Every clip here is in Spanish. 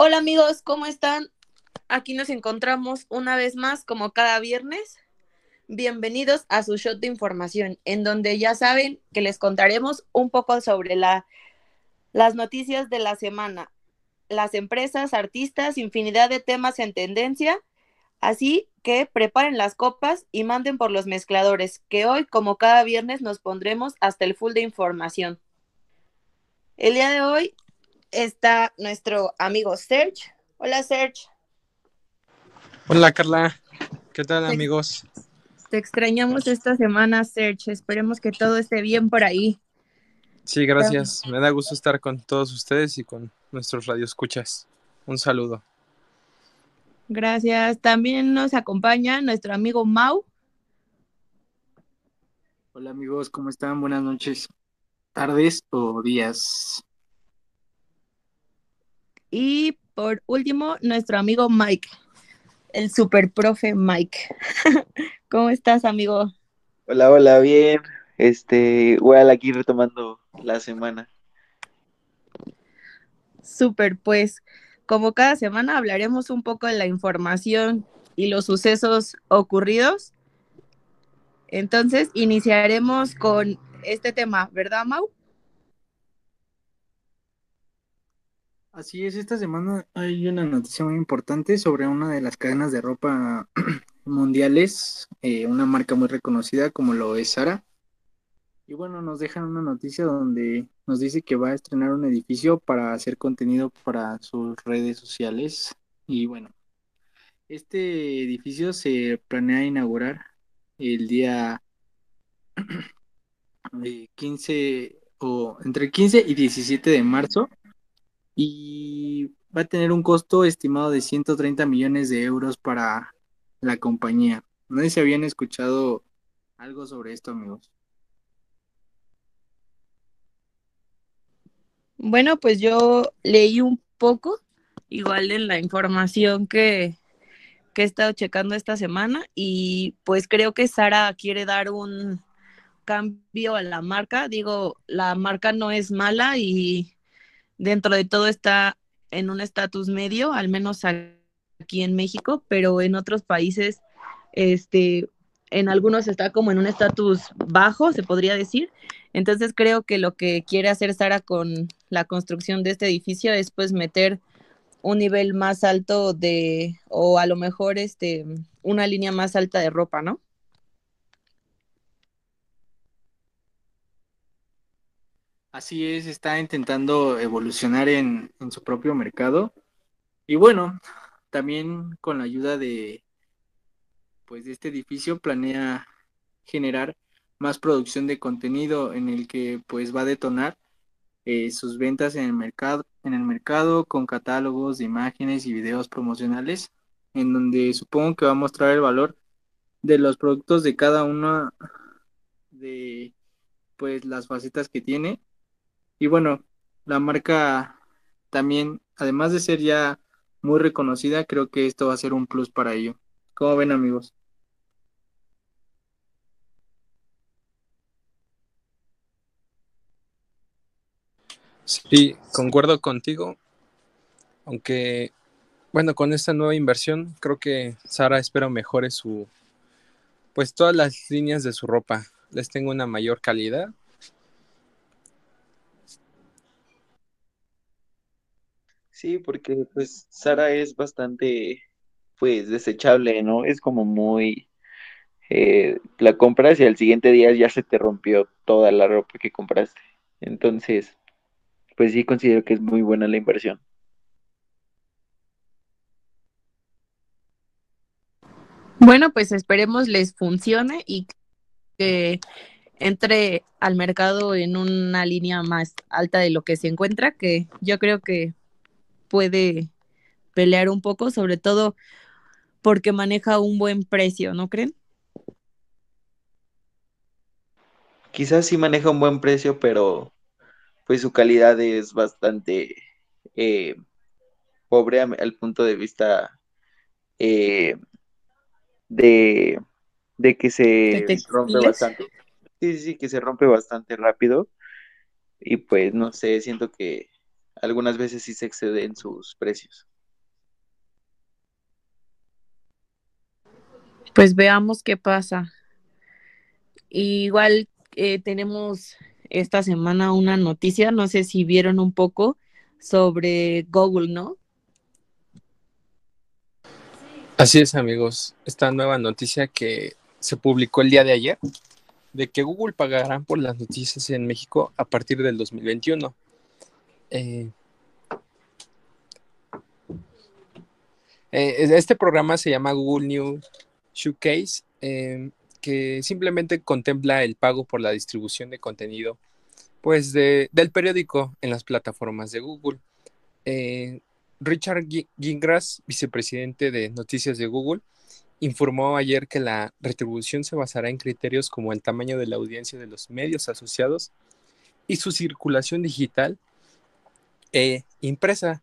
Hola amigos, ¿cómo están? Aquí nos encontramos una vez más como cada viernes. Bienvenidos a su shot de información, en donde ya saben que les contaremos un poco sobre la, las noticias de la semana, las empresas, artistas, infinidad de temas en tendencia. Así que preparen las copas y manden por los mezcladores, que hoy, como cada viernes, nos pondremos hasta el full de información. El día de hoy está nuestro amigo Serge. Hola Serge. Hola Carla, ¿qué tal Te- amigos? Te extrañamos esta semana, Serge. Esperemos que todo esté bien por ahí. Sí, gracias. Me da gusto estar con todos ustedes y con nuestros radioescuchas. Un saludo. Gracias. También nos acompaña nuestro amigo Mau. Hola amigos, ¿cómo están? Buenas noches, tardes o días. Y por último, nuestro amigo Mike, el super profe Mike. ¿Cómo estás, amigo? Hola, hola, bien. Este, igual aquí retomando la semana. Super, pues como cada semana hablaremos un poco de la información y los sucesos ocurridos. Entonces, iniciaremos con este tema, ¿verdad, Mau? Así es, esta semana hay una noticia muy importante sobre una de las cadenas de ropa mundiales, eh, una marca muy reconocida como lo es Zara. Y bueno, nos dejan una noticia donde nos dice que va a estrenar un edificio para hacer contenido para sus redes sociales. Y bueno, este edificio se planea inaugurar el día eh, 15 o entre el 15 y 17 de marzo y va a tener un costo estimado de 130 millones de euros para la compañía. No sé si habían escuchado algo sobre esto, amigos. Bueno, pues yo leí un poco, igual en la información que, que he estado checando esta semana, y pues creo que Sara quiere dar un cambio a la marca. Digo, la marca no es mala y dentro de todo está en un estatus medio, al menos aquí en México, pero en otros países, este, en algunos está como en un estatus bajo, se podría decir. Entonces creo que lo que quiere hacer Sara con la construcción de este edificio es pues meter un nivel más alto de, o a lo mejor este, una línea más alta de ropa, ¿no? Así es, está intentando evolucionar en, en su propio mercado. Y bueno, también con la ayuda de pues de este edificio planea generar más producción de contenido en el que pues va a detonar eh, sus ventas en el mercado, en el mercado con catálogos de imágenes y videos promocionales, en donde supongo que va a mostrar el valor de los productos de cada una de pues las facetas que tiene. Y bueno, la marca también, además de ser ya muy reconocida, creo que esto va a ser un plus para ello. ¿Cómo ven, amigos? Sí, concuerdo contigo. Aunque, bueno, con esta nueva inversión, creo que Sara espero mejore su, pues todas las líneas de su ropa. Les tengo una mayor calidad. Sí, porque pues Sara es bastante, pues, desechable, ¿no? Es como muy, eh, la compras y al siguiente día ya se te rompió toda la ropa que compraste. Entonces, pues sí considero que es muy buena la inversión. Bueno, pues esperemos les funcione y que entre al mercado en una línea más alta de lo que se encuentra, que yo creo que puede pelear un poco, sobre todo porque maneja un buen precio, ¿no creen? Quizás sí maneja un buen precio, pero pues su calidad es bastante eh, pobre al punto de vista eh, de, de que se rompe bastante. Sí, sí, que se rompe bastante rápido. Y pues no sé, siento que algunas veces sí se exceden sus precios. Pues veamos qué pasa. igual eh, tenemos esta semana una noticia, no sé si vieron un poco sobre Google, ¿no? Así es, amigos. Esta nueva noticia que se publicó el día de ayer, de que Google pagará por las noticias en México a partir del 2021. Eh, eh, este programa se llama Google New Showcase, eh, que simplemente contempla el pago por la distribución de contenido pues del periódico en las plataformas de Google. Richard Gingras, vicepresidente de Noticias de Google, informó ayer que la retribución se basará en criterios como el tamaño de la audiencia de los medios asociados y su circulación digital e impresa.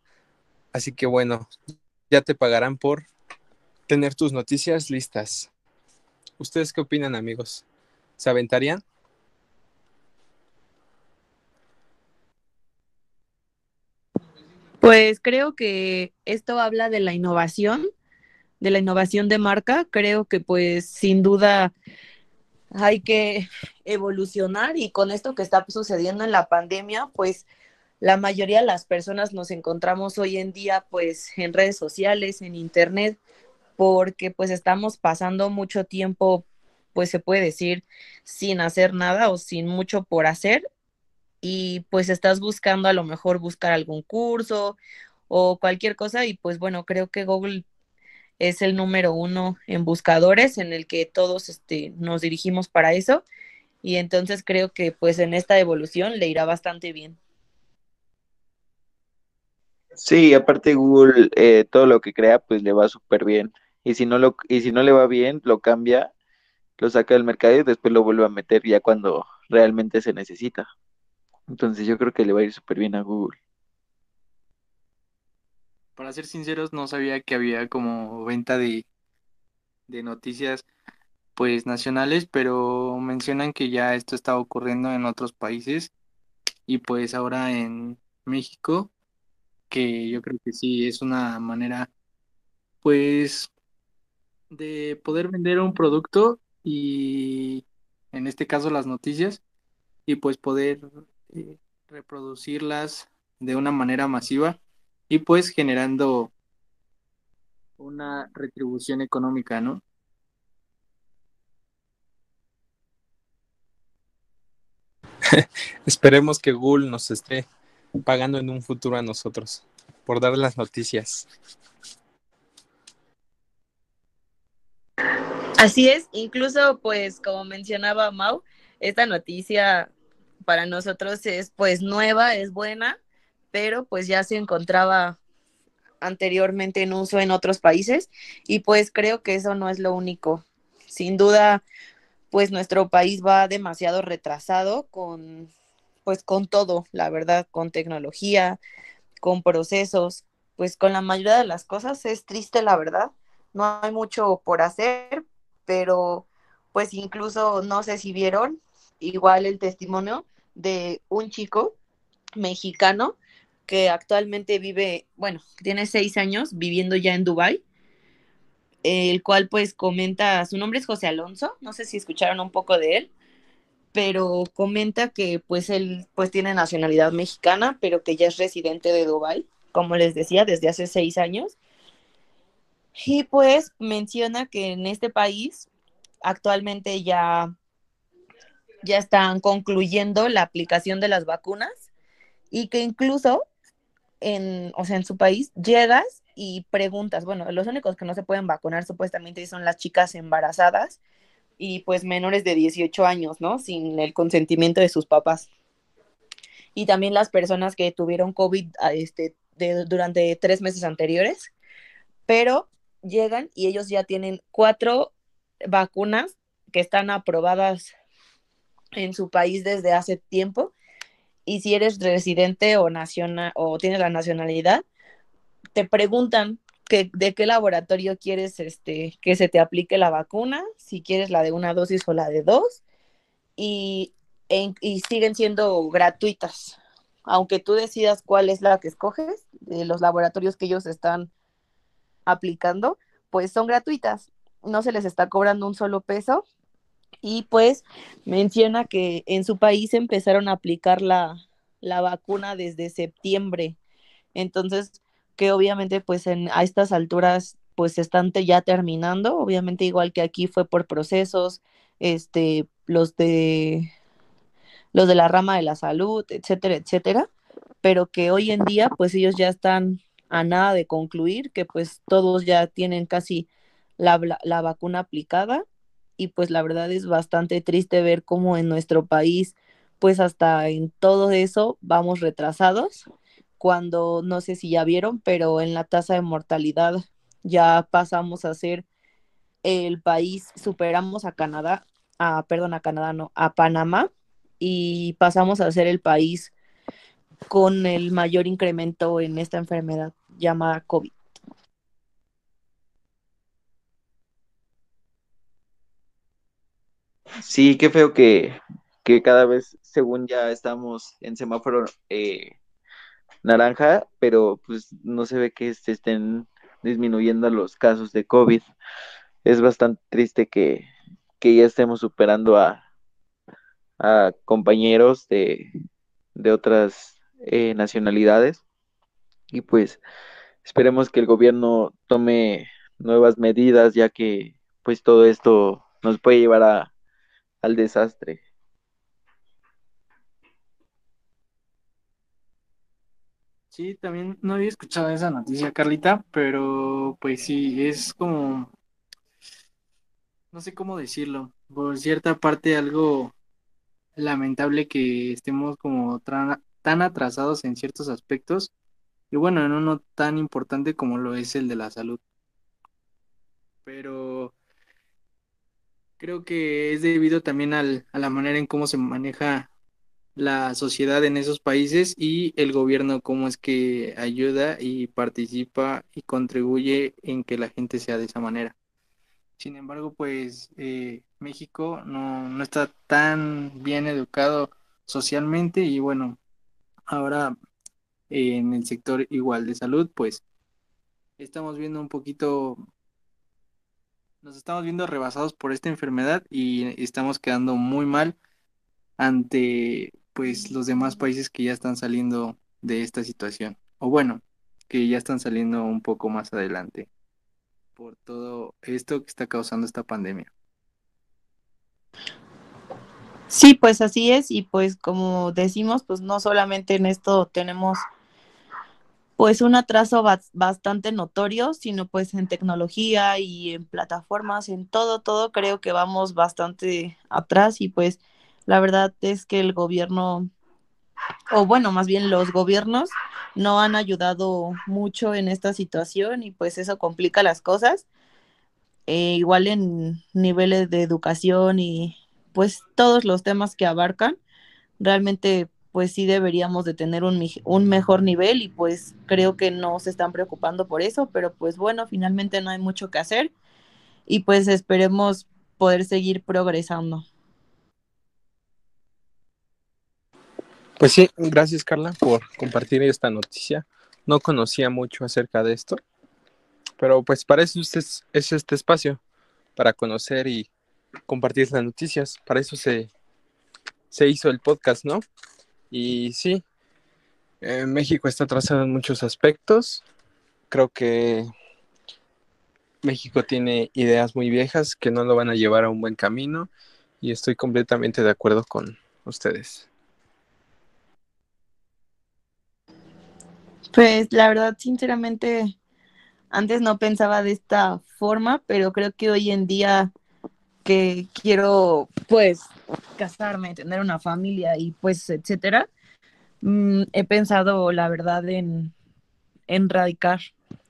Así que bueno, ya te pagarán por tener tus noticias listas. ¿Ustedes qué opinan, amigos? ¿Se aventarían? Pues creo que esto habla de la innovación, de la innovación de marca. Creo que pues sin duda hay que evolucionar y con esto que está sucediendo en la pandemia, pues la mayoría de las personas nos encontramos hoy en día pues en redes sociales, en internet, porque pues estamos pasando mucho tiempo, pues se puede decir, sin hacer nada o sin mucho por hacer y pues estás buscando a lo mejor buscar algún curso o cualquier cosa y pues bueno, creo que Google es el número uno en buscadores en el que todos este, nos dirigimos para eso y entonces creo que pues en esta evolución le irá bastante bien. Sí, aparte Google eh, todo lo que crea pues le va súper bien y si no lo y si no le va bien lo cambia, lo saca del mercado y después lo vuelve a meter ya cuando realmente se necesita. Entonces yo creo que le va a ir súper bien a Google. Para ser sinceros, no sabía que había como venta de, de noticias pues nacionales, pero mencionan que ya esto está ocurriendo en otros países y pues ahora en México, que yo creo que sí es una manera pues de poder vender un producto y en este caso las noticias y pues poder eh, reproducirlas de una manera masiva y pues generando una retribución económica, ¿no? Esperemos que Google nos esté pagando en un futuro a nosotros por dar las noticias. Así es, incluso pues como mencionaba Mau, esta noticia para nosotros es pues nueva, es buena, pero pues ya se encontraba anteriormente en uso en otros países y pues creo que eso no es lo único. Sin duda, pues nuestro país va demasiado retrasado con pues con todo, la verdad, con tecnología, con procesos, pues con la mayoría de las cosas es triste, la verdad. No hay mucho por hacer, pero pues incluso no sé si vieron igual el testimonio de un chico mexicano que actualmente vive, bueno, tiene seis años viviendo ya en Dubai, el cual pues comenta, su nombre es José Alonso, no sé si escucharon un poco de él, pero comenta que pues él pues tiene nacionalidad mexicana, pero que ya es residente de Dubai, como les decía, desde hace seis años. Y pues menciona que en este país actualmente ya ya están concluyendo la aplicación de las vacunas y que incluso en, o sea, en su país llegas y preguntas, bueno, los únicos que no se pueden vacunar supuestamente son las chicas embarazadas y pues menores de 18 años, ¿no? Sin el consentimiento de sus papás. Y también las personas que tuvieron COVID este, durante tres meses anteriores, pero llegan y ellos ya tienen cuatro vacunas que están aprobadas en su país desde hace tiempo y si eres residente o nacional o tienes la nacionalidad, te preguntan de qué laboratorio quieres este, que se te aplique la vacuna, si quieres la de una dosis o la de dos, y, y siguen siendo gratuitas. aunque tú decidas cuál es la que escoges, de los laboratorios que ellos están aplicando, pues son gratuitas, no se les está cobrando un solo peso. Y pues menciona que en su país empezaron a aplicar la, la vacuna desde septiembre, entonces que obviamente pues en, a estas alturas pues están ya terminando, obviamente igual que aquí fue por procesos, este, los de los de la rama de la salud, etcétera, etcétera, pero que hoy en día pues ellos ya están a nada de concluir, que pues todos ya tienen casi la, la vacuna aplicada y pues la verdad es bastante triste ver cómo en nuestro país pues hasta en todo eso vamos retrasados cuando no sé si ya vieron, pero en la tasa de mortalidad ya pasamos a ser el país, superamos a Canadá, a, perdón, a Canadá, no, a Panamá y pasamos a ser el país con el mayor incremento en esta enfermedad llamada COVID. Sí, qué feo que, que cada vez, según ya estamos en semáforo eh, naranja, pero pues no se ve que se estén disminuyendo los casos de COVID. Es bastante triste que, que ya estemos superando a, a compañeros de, de otras eh, nacionalidades y pues esperemos que el gobierno tome nuevas medidas ya que pues todo esto nos puede llevar a, al desastre. Sí, también no había escuchado esa noticia, Carlita, pero pues sí, es como, no sé cómo decirlo, por cierta parte algo lamentable que estemos como tan atrasados en ciertos aspectos y bueno, en uno tan importante como lo es el de la salud. Pero creo que es debido también al, a la manera en cómo se maneja la sociedad en esos países y el gobierno cómo es que ayuda y participa y contribuye en que la gente sea de esa manera. Sin embargo, pues eh, México no, no está tan bien educado socialmente y bueno, ahora en el sector igual de salud, pues estamos viendo un poquito, nos estamos viendo rebasados por esta enfermedad y estamos quedando muy mal ante pues los demás países que ya están saliendo de esta situación. O bueno, que ya están saliendo un poco más adelante por todo esto que está causando esta pandemia. Sí, pues así es y pues como decimos, pues no solamente en esto tenemos pues un atraso bastante notorio, sino pues en tecnología y en plataformas, en todo, todo creo que vamos bastante atrás y pues la verdad es que el gobierno, o bueno, más bien los gobiernos, no han ayudado mucho en esta situación y pues eso complica las cosas. Eh, igual en niveles de educación y pues todos los temas que abarcan, realmente pues sí deberíamos de tener un, un mejor nivel y pues creo que no se están preocupando por eso, pero pues bueno, finalmente no hay mucho que hacer y pues esperemos poder seguir progresando. Pues sí, gracias Carla por compartir esta noticia. No conocía mucho acerca de esto, pero pues para eso es, este espacio, para conocer y compartir las noticias. Para eso se, se hizo el podcast, ¿no? Y sí, México está atrasado en muchos aspectos. Creo que México tiene ideas muy viejas que no lo van a llevar a un buen camino y estoy completamente de acuerdo con ustedes. Pues la verdad, sinceramente, antes no pensaba de esta forma, pero creo que hoy en día que quiero, pues, casarme, tener una familia y pues, etcétera, mm, he pensado, la verdad, en, en radicar,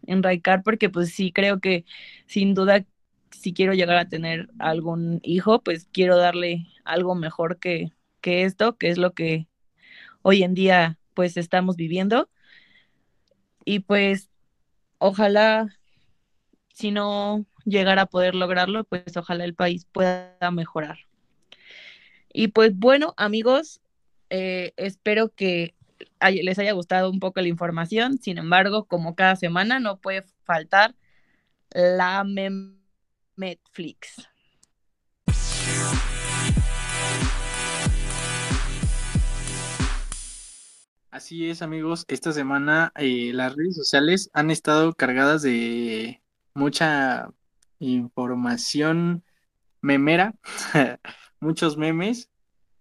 en radicar, porque pues sí creo que sin duda, si quiero llegar a tener algún hijo, pues quiero darle algo mejor que, que esto, que es lo que hoy en día pues estamos viviendo y pues ojalá, si no llegara a poder lograrlo, pues ojalá el país pueda mejorar. Y pues bueno, amigos, eh, espero que les haya gustado un poco la información. Sin embargo, como cada semana, no puede faltar la Netflix. Así es, amigos. Esta semana eh, las redes sociales han estado cargadas de mucha información memera, muchos memes.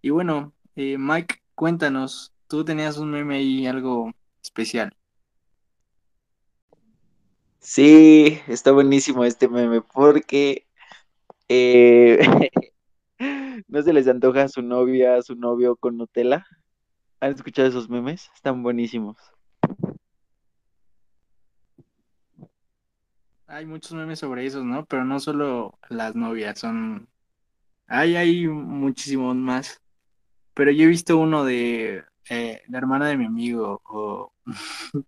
Y bueno, eh, Mike, cuéntanos, tú tenías un meme ahí, algo especial. Sí, está buenísimo este meme porque eh, no se les antoja a su novia, a su novio con Nutella. ¿Han escuchado esos memes? Están buenísimos. Hay muchos memes sobre esos, ¿no? Pero no solo las novias, son... Hay, hay muchísimos más. Pero yo he visto uno de eh, la hermana de mi amigo o,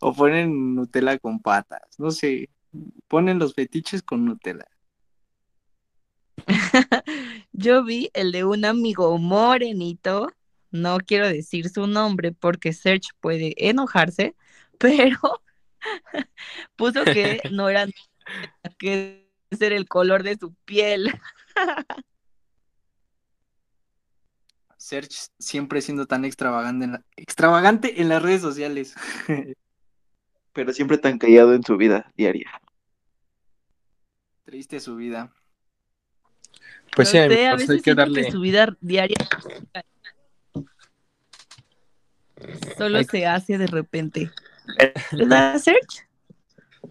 o ponen Nutella con patas, no sé, ponen los fetiches con Nutella. yo vi el de un amigo morenito no quiero decir su nombre porque Serge puede enojarse, pero puso que no era que ser el color de su piel. Serge siempre siendo tan extravagante en, extravagante en las redes sociales. pero siempre tan callado en su vida diaria. Triste su vida. Pues sí, a veces hay que darle su vida diaria Solo se hace de repente. ¿Verdad, Serge?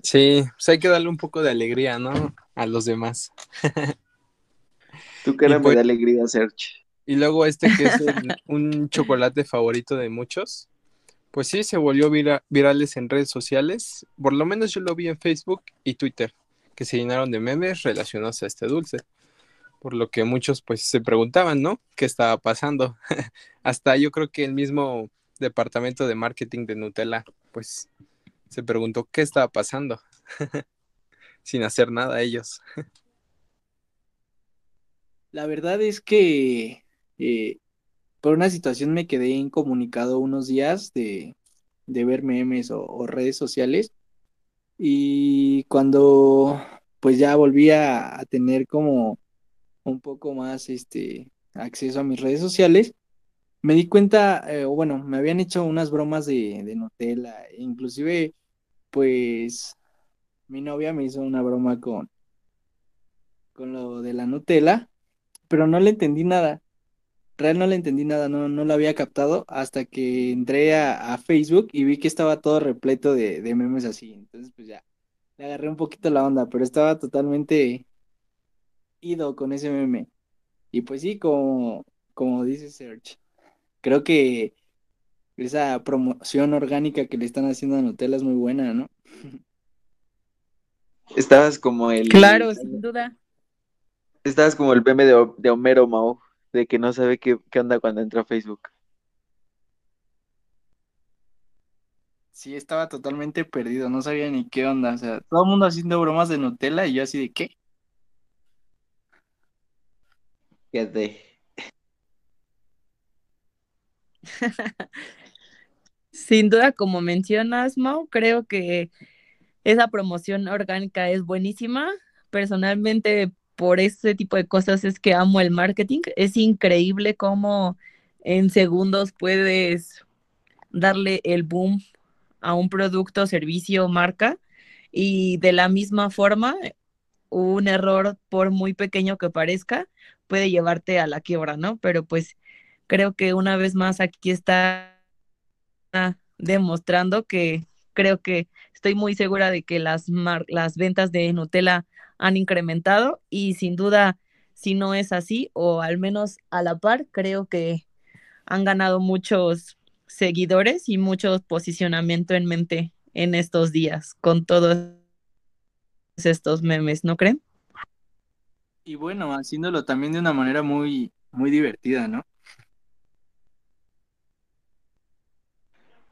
Sí, pues hay que darle un poco de alegría, ¿no? A los demás. Tu cara me da alegría, Serge. Y luego este que es un chocolate favorito de muchos, pues sí, se volvió virales en redes sociales. Por lo menos yo lo vi en Facebook y Twitter, que se llenaron de memes relacionados a este dulce. Por lo que muchos pues se preguntaban, ¿no? ¿Qué estaba pasando? Hasta yo creo que el mismo departamento de marketing de Nutella, pues se preguntó qué estaba pasando, sin hacer nada ellos. La verdad es que eh, por una situación me quedé incomunicado unos días de, ver memes o, redes sociales y cuando pues ya volví a, a tener como un poco más este acceso a mis redes sociales, me di cuenta, eh, bueno, me habían hecho unas bromas de, Nutella, inclusive, pues, mi novia me hizo una broma con, con lo de la Nutella, pero no le entendí nada. Real no le entendí nada, no, no lo había captado hasta que entré a, Facebook y vi que estaba todo repleto de, de, memes así. Entonces, pues ya, le agarré un poquito la onda, pero estaba totalmente ido con ese meme. Y pues sí, como, como dice Serge, creo que esa promoción orgánica que le están haciendo a Nutella es muy buena, ¿no? Estabas como el... Claro, sin duda. Estabas como el meme de, de Homero Mao, de que no sabe qué, qué onda cuando entra a Facebook. Sí, estaba totalmente perdido, no sabía ni qué onda. O sea, todo el mundo haciendo bromas de Nutella y yo así de qué. ¿Qué de? Sin duda, como mencionas, Mau, creo que esa promoción orgánica es buenísima. Personalmente, por ese tipo de cosas es que amo el marketing. Es increíble cómo en segundos puedes darle el boom a un producto, servicio, marca. Y de la misma forma, un error, por muy pequeño que parezca, puede llevarte a la quiebra, ¿no? Pero pues creo que una vez más aquí está demostrando que creo que estoy muy segura de que las, las ventas de Nutella han incrementado y sin duda, si no es así, o al menos a la par, creo que han ganado muchos seguidores y mucho posicionamiento en mente en estos días con todos estos memes, ¿no creen? Y bueno, haciéndolo también de una manera muy, muy divertida, ¿no?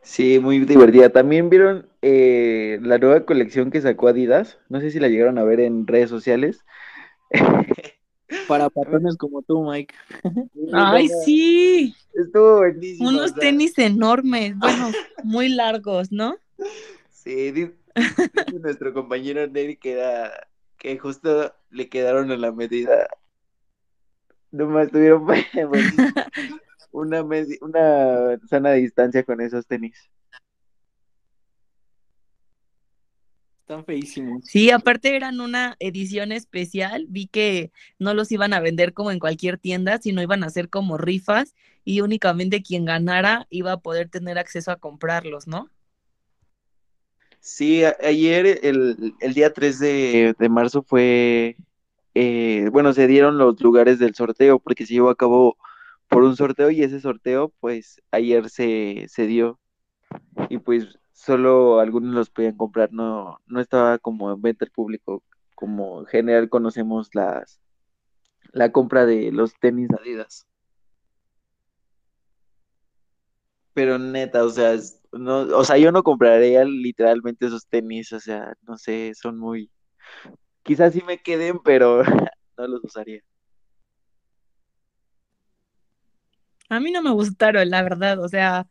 Sí, muy divertida. También vieron eh, la nueva colección que sacó Adidas. No sé si la llegaron a ver en redes sociales. Para patrones como tú, Mike. Ay, sí. Estuvo buenísimo. Unos o sea, tenis enormes, bueno, muy largos, ¿no? Sí, di- dice nuestro compañero Neri que era que justo le quedaron a la medida. Nomás tuvieron. una, medi- una sana distancia con esos tenis. Están feísimos. Sí, aparte eran una edición especial. Vi que no los iban a vender como en cualquier tienda, sino iban a hacer como rifas y únicamente quien ganara iba a poder tener acceso a comprarlos, ¿no? Sí, ayer, el, el día 3 de, de marzo fue, eh, bueno, se dieron los lugares del sorteo porque se llevó a cabo por un sorteo y ese sorteo, pues, ayer se, se dio y pues solo algunos los podían comprar, no, no estaba como en venta al público, como en general conocemos las, la compra de los tenis Adidas. Pero neta, o sea, no, o sea, yo no compraría literalmente esos tenis, o sea, no sé, son muy, quizás sí me queden, pero no los usaría. A mí no me gustaron, la verdad, o sea,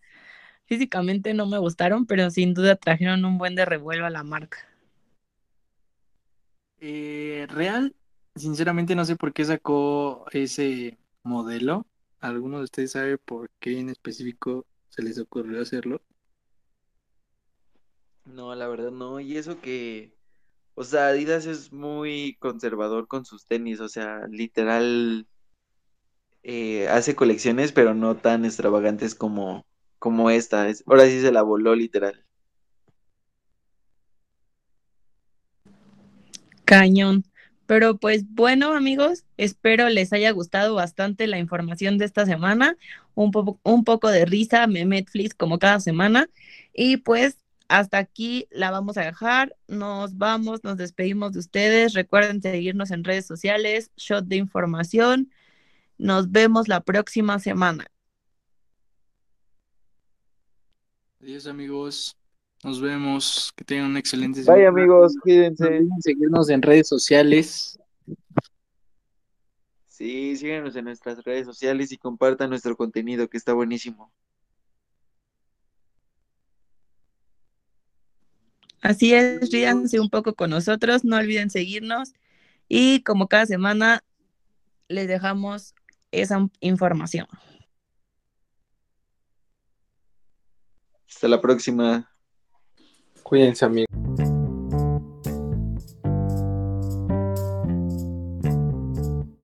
físicamente no me gustaron, pero sin duda trajeron un buen de revuelo a la marca. Eh, Real, sinceramente no sé por qué sacó ese modelo. ¿Alguno de ustedes sabe por qué en específico se les ocurrió hacerlo? No, la verdad no, y eso que, o sea, Adidas es muy conservador con sus tenis, o sea, literal eh, hace colecciones, pero no tan extravagantes como, como esta. Es, ahora sí se la voló literal. Cañón. Pero pues bueno, amigos, espero les haya gustado bastante la información de esta semana. Un, po un poco de risa, Netflix como cada semana. Y pues hasta aquí la vamos a dejar. Nos vamos, nos despedimos de ustedes. Recuerden seguirnos en redes sociales, Shot de Información. Nos vemos la próxima semana. Adiós, amigos. Nos vemos. Que tengan un excelente Bye semana. amigos, cuídense. olviden seguirnos en redes sociales. Sí, síganos en nuestras redes sociales y compartan nuestro contenido que está buenísimo. Así es, ríanse un poco con nosotros, no olviden seguirnos y como cada semana les dejamos esa información. Hasta la próxima. Cuídense, amigos.